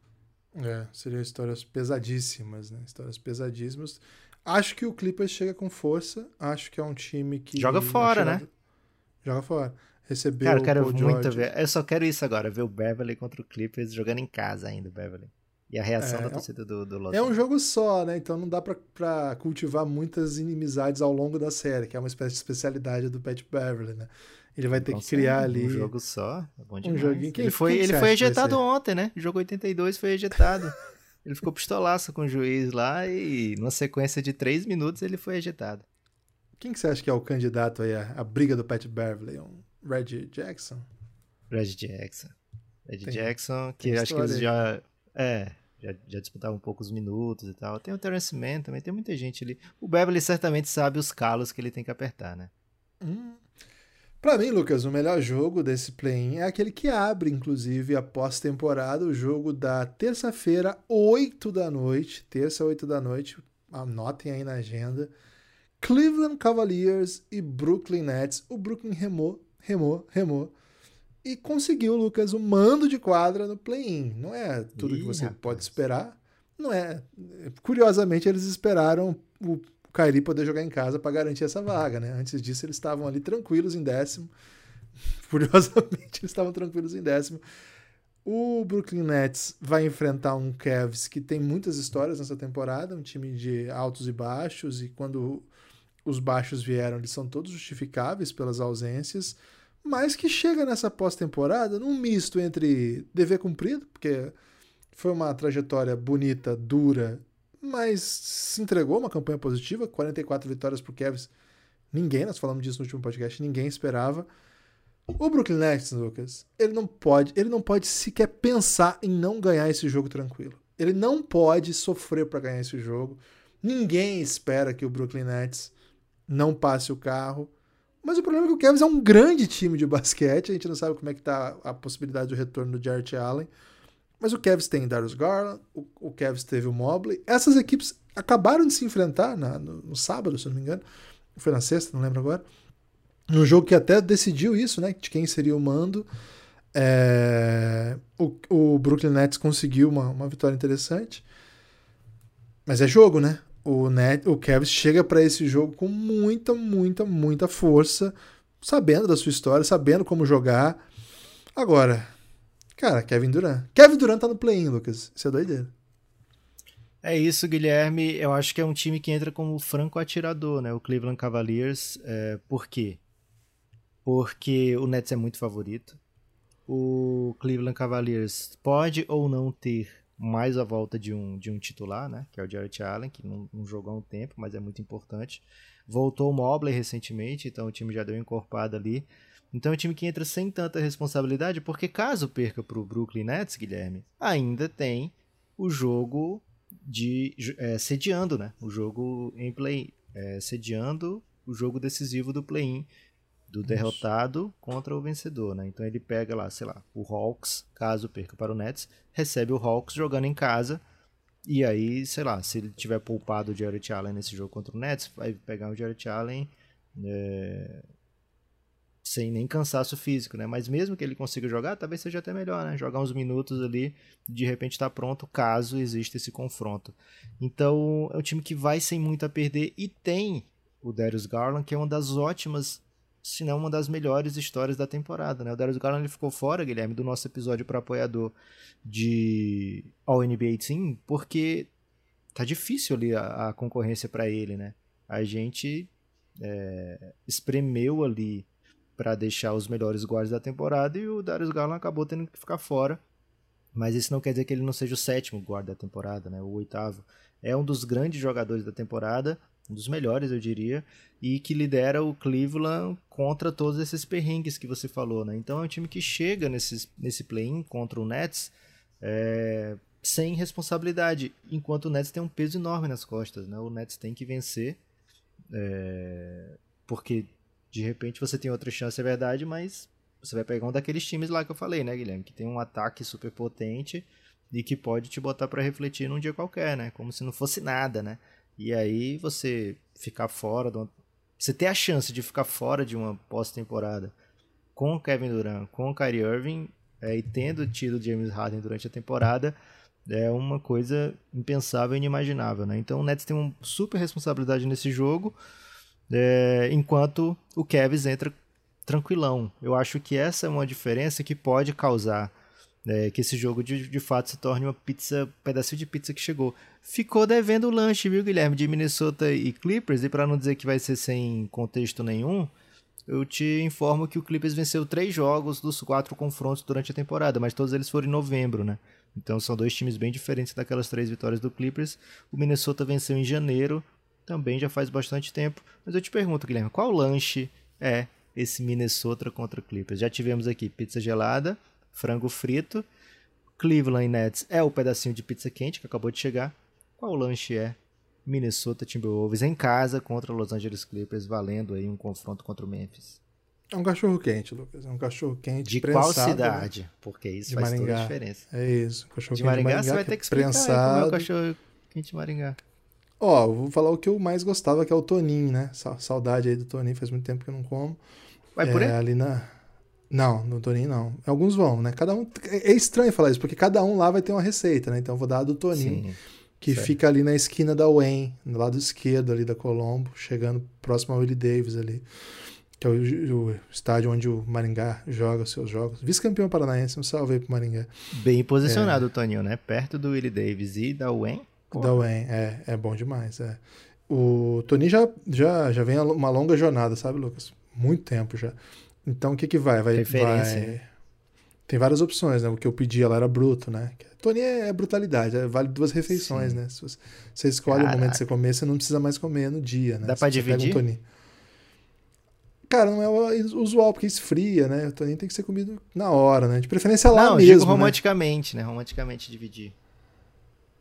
É, seriam histórias pesadíssimas, né? Histórias pesadíssimas. Acho que o Clippers chega com força. Acho que é um time que. Joga fora, né? Joga fora recebeu Cara, eu quero muito ver. Eu só quero isso agora, ver o Beverly contra o Clippers jogando em casa ainda, o Beverly. E a reação é, da é torcida do, do Los É um jogo só, né? Então não dá pra, pra, cultivar muitas inimizades ao longo da série, que é uma espécie de especialidade do Pat Beverly, né? Ele vai ter que criar ali. Um jogo só, é bom demais. Um joguinho. Quem, ele foi, ele foi ejetado ontem, né? Jogo 82 foi ejetado. <laughs> ele ficou pistolaço com o juiz lá e, numa sequência de três minutos, ele foi ejetado. Quem que você acha que é o candidato aí à, à briga do Pat Beverly? Um Red Jackson? Red Jackson. Red Jackson, que acho que eles já. É, já, já disputavam um minutos e tal. Tem o Terence Mann também, tem muita gente ali. O Beverly certamente sabe os calos que ele tem que apertar, né? Hum. Para mim, Lucas, o melhor jogo desse play-in é aquele que abre, inclusive, a pós-temporada, o jogo da terça-feira, 8 da noite. Terça, 8 da noite. Anotem aí na agenda. Cleveland Cavaliers e Brooklyn Nets. O Brooklyn remou remou, remou. E conseguiu, Lucas, o mando de quadra no play-in. Não é tudo Ih, que você rapaz. pode esperar. Não é. Curiosamente, eles esperaram o Kyrie poder jogar em casa para garantir essa vaga, né? Antes disso, eles estavam ali tranquilos em décimo. <laughs> Curiosamente, eles estavam tranquilos em décimo. O Brooklyn Nets vai enfrentar um Cavs que tem muitas histórias nessa temporada, um time de altos e baixos, e quando os baixos vieram, eles são todos justificáveis pelas ausências mas que chega nessa pós-temporada num misto entre dever cumprido, porque foi uma trajetória bonita, dura, mas se entregou uma campanha positiva, 44 vitórias pro Cavs. Ninguém, nós falamos disso no último podcast, ninguém esperava. O Brooklyn Nets, Lucas, ele não pode, ele não pode sequer pensar em não ganhar esse jogo tranquilo. Ele não pode sofrer para ganhar esse jogo. Ninguém espera que o Brooklyn Nets não passe o carro. Mas o problema é que o Cavs é um grande time de basquete, a gente não sabe como é que tá a possibilidade do retorno do Jarrett Allen. Mas o Cavs tem Darius Garland, o, o Cavs teve o Mobley. Essas equipes acabaram de se enfrentar na, no, no, sábado, se eu não me engano. Foi na sexta, não lembro agora. Um jogo que até decidiu isso, né? De quem seria o mando. É, o, o Brooklyn Nets conseguiu uma, uma vitória interessante. Mas é jogo, né? O, Net, o Cavs chega para esse jogo com muita, muita, muita força, sabendo da sua história, sabendo como jogar. Agora, cara, Kevin Durant. Kevin Durant tá no play-in, Lucas. Isso é doideira. É isso, Guilherme. Eu acho que é um time que entra como franco atirador, né? O Cleveland Cavaliers. É, por quê? Porque o Nets é muito favorito. O Cleveland Cavaliers pode ou não ter mais a volta de um, de um titular, né? Que é o Jarrett Allen, que não, não jogou há um tempo, mas é muito importante. Voltou o Mobley recentemente, então o time já deu encorpada ali. Então é um time que entra sem tanta responsabilidade, porque caso perca para o Brooklyn Nets, Guilherme, ainda tem o jogo de é, sediando, né? O jogo em play, é, sediando o jogo decisivo do play-in do derrotado contra o vencedor, né? Então ele pega lá, sei lá, o Hawks, caso perca para o Nets, recebe o Hawks jogando em casa. E aí, sei lá, se ele tiver poupado o Jarrett Allen nesse jogo contra o Nets, vai pegar o Jarrett Allen é, sem nem cansaço físico, né? Mas mesmo que ele consiga jogar, talvez seja até melhor, né? Jogar uns minutos ali, de repente estar tá pronto caso exista esse confronto. Então, é um time que vai sem muito a perder e tem o Darius Garland, que é uma das ótimas, se não uma das melhores histórias da temporada, né? O Darius Garland ficou fora, Guilherme, do nosso episódio para apoiador de All NBA Team, porque tá difícil ali a, a concorrência para ele, né? A gente é, espremeu ali para deixar os melhores guardas da temporada e o Darius Garland acabou tendo que ficar fora. Mas isso não quer dizer que ele não seja o sétimo guarda da temporada, né? O oitavo. É um dos grandes jogadores da temporada, um dos melhores, eu diria, e que lidera o Cleveland contra todos esses perrengues que você falou, né? Então é um time que chega nesses, nesse play-in contra o Nets é, sem responsabilidade, enquanto o Nets tem um peso enorme nas costas, né? O Nets tem que vencer, é, porque de repente você tem outra chance, é verdade, mas você vai pegar um daqueles times lá que eu falei, né, Guilherme? Que tem um ataque super potente e que pode te botar para refletir num dia qualquer, né? Como se não fosse nada, né? E aí você ficar fora, uma... você ter a chance de ficar fora de uma pós-temporada com o Kevin Durant, com o Kyrie Irving é, e tendo tido James Harden durante a temporada é uma coisa impensável e inimaginável, né? Então o Nets tem uma super responsabilidade nesse jogo, é, enquanto o Kevin entra tranquilão. Eu acho que essa é uma diferença que pode causar é, que esse jogo de, de fato se torne uma pizza, um pedacinho de pizza que chegou. Ficou devendo o lanche, viu, Guilherme, de Minnesota e Clippers, e para não dizer que vai ser sem contexto nenhum, eu te informo que o Clippers venceu três jogos dos quatro confrontos durante a temporada, mas todos eles foram em novembro, né? Então são dois times bem diferentes daquelas três vitórias do Clippers. O Minnesota venceu em janeiro, também já faz bastante tempo. Mas eu te pergunto, Guilherme, qual lanche é esse Minnesota contra Clippers? Já tivemos aqui pizza gelada, frango frito. Cleveland Nets é o pedacinho de pizza quente que acabou de chegar. Qual lanche é? Minnesota Timberwolves em casa contra Los Angeles Clippers, valendo aí um confronto contra o Memphis. É um cachorro quente, Lucas. É um cachorro quente. De qual né? cidade? Né? Porque isso de faz Maringá. toda a diferença. É isso. Cachorro de Maringá, de Maringá você vai ter que explicar prensado. como é o cachorro quente de Maringá. Ó, vou falar o que eu mais gostava, que é o Toninho, né? Saudade aí do Toninho, faz muito tempo que eu não como. Vai por é, aí? ali na. Não, no Toninho não. Alguns vão, né? Cada um. É estranho falar isso, porque cada um lá vai ter uma receita, né? Então eu vou dar a do Toninho, que certo. fica ali na esquina da Wayne, do lado esquerdo ali da Colombo, chegando próximo ao Willie Davis ali. Que é o, o estádio onde o Maringá joga os seus jogos. Vice-campeão paranaense, um salve aí pro Maringá. Bem posicionado o Toninho, né? Perto do Willie Davis e da Wayne. Da Wayne, é, é bom demais. É. O Toninho já, já, já vem uma longa jornada, sabe, Lucas? Muito tempo já. Então o que que vai? Vai, Referência. vai... Tem várias opções, né? O que eu pedia lá era bruto, né? Toninho é brutalidade, é, vale duas refeições, Sim. né? Se você, você escolhe o momento Caraca. de você comer, você não precisa mais comer no dia, né? Dá pra você pega dividir? Um toninho. Cara, não é o usual, porque esfria, né? O toninho tem que ser comido na hora, né? De preferência lá não, mesmo, digo né? romanticamente, né? Romanticamente dividir.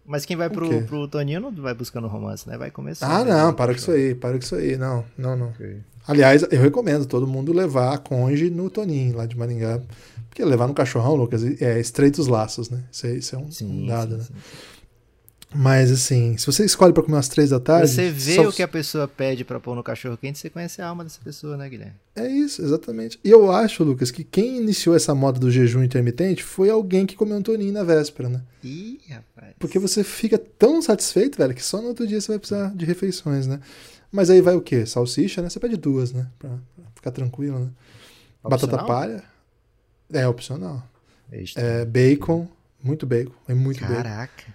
Mas quem vai O pro, pro Toninho não vai buscando romance, né? Vai começar. Ah, não, para com isso aí, para com isso aí. Não, não, não. Aliás, eu recomendo todo mundo levar a conge no Toninho, lá de Maringá. Porque levar no cachorrão, Lucas, é estreita os laços, né? Isso, é- isso é um, Sim, um dado, sim, né? sim. Mas assim, se você escolhe pra comer umas três da tarde. Você vê só- o que a pessoa pede pra pôr no cachorro quente, você conhece a alma dessa pessoa, né, Guilherme? É isso, exatamente. E eu acho, Lucas, que quem iniciou essa moda do jejum intermitente foi alguém que comeu um toninho na véspera, né? Ih, rapaz. Porque você fica tão satisfeito, velho, que só no outro dia você vai precisar de refeições, né? Mas aí vai o quê? Salsicha, né? Você pede duas, né? Pra, ficar tranquilo, né? Batata Opcional? palha. É opcional. É, bacon, muito bacon, é muito bacon. Caraca.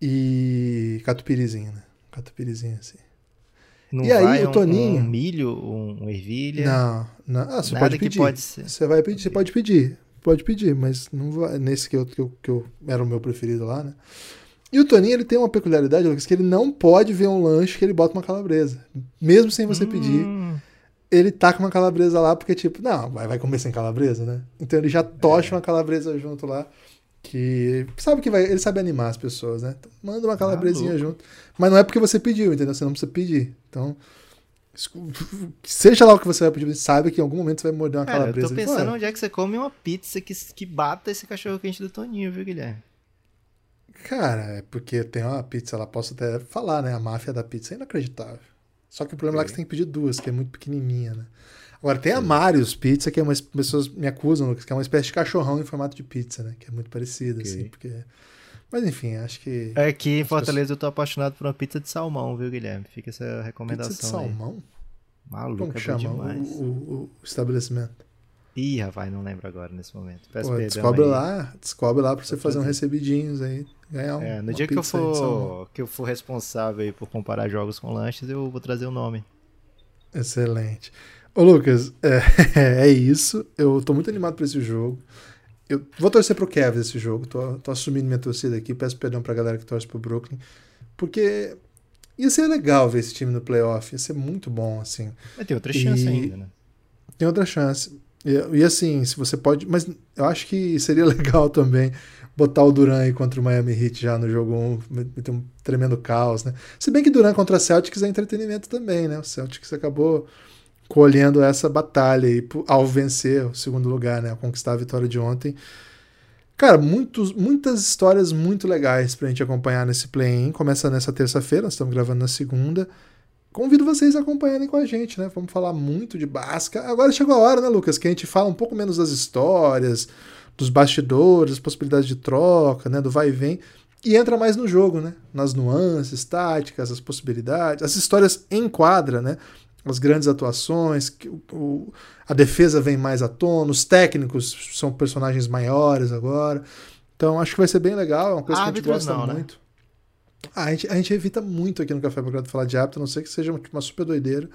E catupirizinho, né? Catupirizinho, assim. Não E aí, vai o um, Toninho- um milho, um, um ervilha. Não, não. Ah, você pode que pedir. pode ser. Você vai pedir, você pode pedir. Pode pedir, mas não vai. Nesse que eu, que eu, que eu era o meu preferido lá, né? E o Toninho, ele tem uma peculiaridade, Lucas, que ele não pode ver um lanche que ele bota uma calabresa. Mesmo sem você pedir, Hum, ele taca uma calabresa lá, porque, tipo, não, vai, vai comer sem calabresa, né? Então ele já tocha É. uma calabresa junto lá. Que. Sabe que vai. Ele sabe animar as pessoas, né? Então, manda uma calabresinha louco. junto. Mas não é porque você pediu, entendeu? Você não precisa pedir. Então. Seja lá o que você vai pedir, sabe que em algum momento você vai morder uma Cara, eu calabresa. tô Ele pensando onde é que você come uma pizza que, que bata esse cachorro quente do Toninho, viu, Guilherme? Cara, é porque tem uma pizza lá, posso até falar, né? A máfia da pizza é inacreditável. Só que o problema lá é que você tem que pedir duas, que é muito pequenininha, né? Agora tem a Marius Pizza, que é uma pessoas me acusam, Lucas, que é uma espécie de cachorrão em formato de pizza, né? Que é muito parecida, okay. assim, porque. Mas enfim, acho que. É que em Fortaleza pessoas... eu tô apaixonado por uma pizza de salmão, viu, Guilherme? Fica essa recomendação. Pizza de salmão? Aí. Maluco, Como é chama demais. O, o, o, estabelecimento? Ih, rapaz, não lembro agora nesse momento. Peço Pô, descobre aí. lá, descobre lá pra você fazer um recebidinhos aí. Ganhar um, é, no dia que eu, for, que eu for responsável por comparar jogos com lanches, eu vou trazer o nome. Excelente. Ô Lucas, é, <laughs> é isso. Eu tô muito animado pra esse jogo. Eu vou torcer pro Cavs esse jogo. Tô, tô assumindo minha torcida aqui. Peço perdão pra galera que torce pro Brooklyn. Porque ia ser legal ver esse time no playoff. Ia ser muito bom, assim. Mas tem outra chance e... ainda, né? Tem outra chance. E, e, assim, se você pode. Mas eu acho que seria <laughs> legal também botar o Duran aí contra o Miami Heat já no jogo 1. Tem um tremendo caos, né? Se bem que Duran contra Celtics é entretenimento também, né? O Celtics acabou colhendo essa batalha aí ao vencer o segundo lugar, né? A conquistar a vitória de ontem. Cara, muitos, muitas histórias muito legais pra gente acompanhar nesse play-in. Começa nessa terça-feira, nós estamos gravando na segunda. Convido vocês a acompanharem com a gente, né? Vamos falar muito de basca. Agora chegou a hora, né, Lucas, que a gente fala um pouco menos das histórias, dos bastidores, das possibilidades de troca, né, do vai e vem, e entra mais no jogo, né? Nas nuances, táticas, as possibilidades, as histórias em quadra, né? as grandes atuações, o, a defesa vem mais à tona, os técnicos são personagens maiores agora. Então acho que vai ser bem legal, é uma coisa árbitros que a gente gosta não, né? muito. Né? Ah, a, gente, a gente evita muito aqui no Café Belgrado falar de árbitro, a não ser que seja uma, uma super doideira.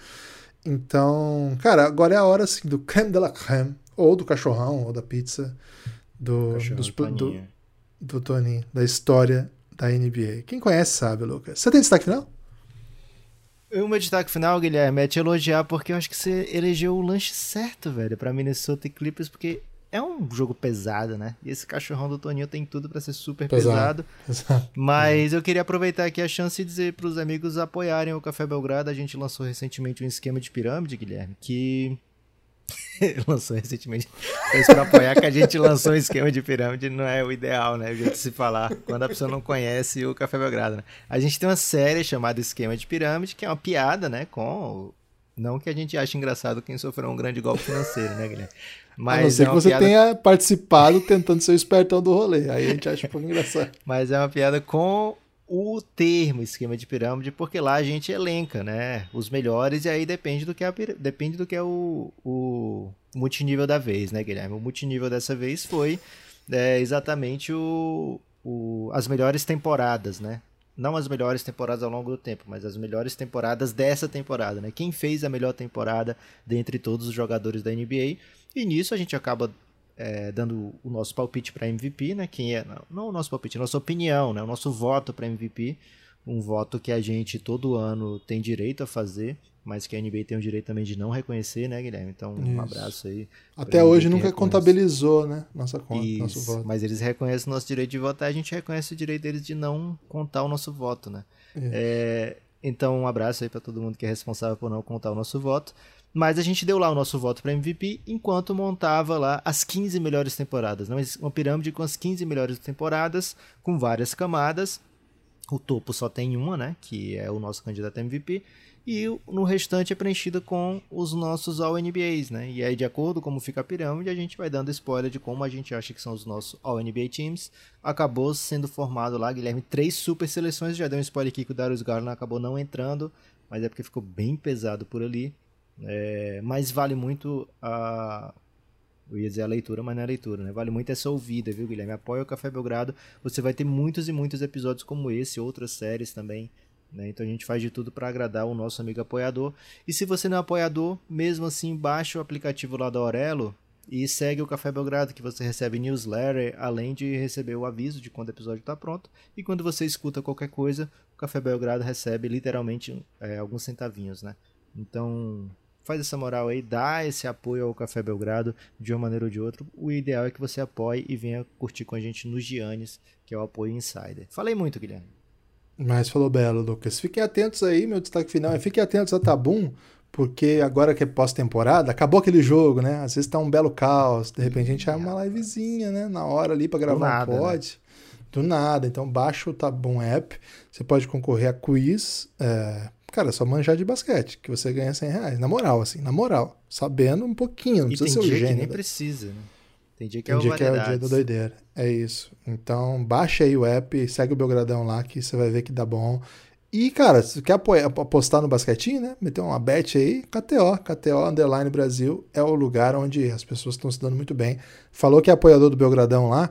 Então, cara, agora é a hora assim do creme de la creme, ou do cachorrão, ou da pizza, do, dos, do, do Toninho, da história da NBA. Quem conhece sabe, Lucas. Você tem destaque final? O meu destaque final, Guilherme, é te elogiar porque eu acho que você elegeu o lanche certo, velho, pra Minnesota e Clippers, porque é um jogo pesado, né? E esse cachorrão do Toninho tem tudo para ser super pesado. <laughs> pesado. Mas eu queria aproveitar aqui a chance e dizer pros amigos apoiarem o Café Belgrado. A gente lançou recentemente um esquema de pirâmide, Guilherme, que <laughs> lançou recentemente. para apoiar que a gente lançou um esquema de pirâmide não é o ideal, né? O jeito de se falar quando a pessoa não conhece o Café Belgrado. Né? A gente tem uma série chamada Esquema de Pirâmide, que é uma piada, né? Com. Não que a gente ache engraçado quem sofreu um grande golpe financeiro, né, Guilherme? Mas a não ser é que você piada... tenha participado tentando ser o espertão do rolê. Aí a gente acha um pouco engraçado. <laughs> Mas é uma piada com o termo esquema de pirâmide, porque lá a gente elenca, né, os melhores e aí depende do que é, depende do que é o, o multinível da vez, né, Guilherme? O multinível dessa vez foi é, exatamente o, o, as melhores temporadas, né? Não as melhores temporadas ao longo do tempo, mas as melhores temporadas dessa temporada, né? Quem fez a melhor temporada dentre todos os jogadores da NBA. E nisso a gente acaba é, dando o nosso palpite para MVP, né? Quem é não, não, o nosso palpite, a nossa opinião, né? O nosso voto para MVP, um voto que a gente todo ano tem direito a fazer, mas que a NBA tem o direito também de não reconhecer, né, Guilherme? Então, Isso. um abraço aí. Até hoje nunca reconhece. contabilizou, né, nossa conta, Isso, nosso voto. Mas eles reconhecem o nosso direito de votar, a gente reconhece o direito deles de não contar o nosso voto, né? É, então, um abraço aí para todo mundo que é responsável por não contar o nosso voto. Mas a gente deu lá o nosso voto para MVP enquanto montava lá as 15 melhores temporadas. Né? Uma pirâmide com as 15 melhores temporadas, com várias camadas. O topo só tem uma, né? Que é o nosso candidato MVP. E no restante é preenchida com os nossos All-NBAs, né? E aí, de acordo com como fica a pirâmide, a gente vai dando spoiler de como a gente acha que são os nossos All-NBA Teams. Acabou sendo formado lá, Guilherme, três super seleções. Já deu um spoiler aqui que o Darius Garland acabou não entrando, mas é porque ficou bem pesado por ali. É, mas vale muito a. Eu ia dizer a leitura, mas não é a leitura, né? Vale muito essa ouvida, viu, Guilherme? Apoia o Café Belgrado. Você vai ter muitos e muitos episódios como esse, outras séries também. Né? Então a gente faz de tudo para agradar o nosso amigo apoiador. E se você não é apoiador, mesmo assim, baixa o aplicativo lá da Aurelo e segue o Café Belgrado, que você recebe newsletter, além de receber o aviso de quando o episódio está pronto. E quando você escuta qualquer coisa, o Café Belgrado recebe literalmente é, alguns centavinhos, né? Então, faz essa moral aí, dá esse apoio ao Café Belgrado de uma maneira ou de outra. O ideal é que você apoie e venha curtir com a gente nos Giannis, que é o apoio Insider. Falei muito, Guilherme. Mas falou belo, Lucas. Fiquem atentos aí, meu destaque final. Fiquem atentos a Tabum, porque agora que é pós-temporada, acabou aquele jogo, né? Às vezes tá um belo caos. De repente a gente chama uma livezinha, né? Na hora ali para gravar nada, um pod. Né? Do nada. Então baixa o Tabum app. Você pode concorrer a quiz. É cara, é só manjar de basquete, que você ganha 100 reais. Na moral, assim, na moral. Sabendo um pouquinho, não precisa ser o dia que gênio. nem precisa, né? Tem dia que Tem é o dia que é o dia da doideira. É isso. Então, baixa aí o app, segue o Belgradão lá, que você vai ver que dá bom. E, cara, se você quer apoiar- apostar no basquetinho, né? Meter uma bet aí, KTO. KTO Underline Brasil é o lugar onde as pessoas estão se dando muito bem. Falou que é apoiador do Belgradão lá.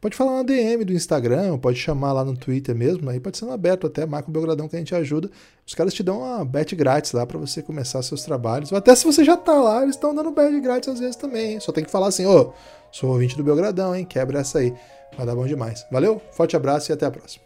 Pode falar na DM do Instagram, pode chamar lá no Twitter mesmo, aí pode ser no aberto até, marca o Belgradão que a gente ajuda. Os caras te dão uma bet grátis lá pra você começar seus trabalhos. Ou até se você já tá lá, eles estão dando bet grátis às vezes também. hein? Só tem que falar assim, ô, sou ouvinte do Belgradão, hein? Quebra essa aí. Vai dar bom demais. Valeu, forte abraço e até a próxima.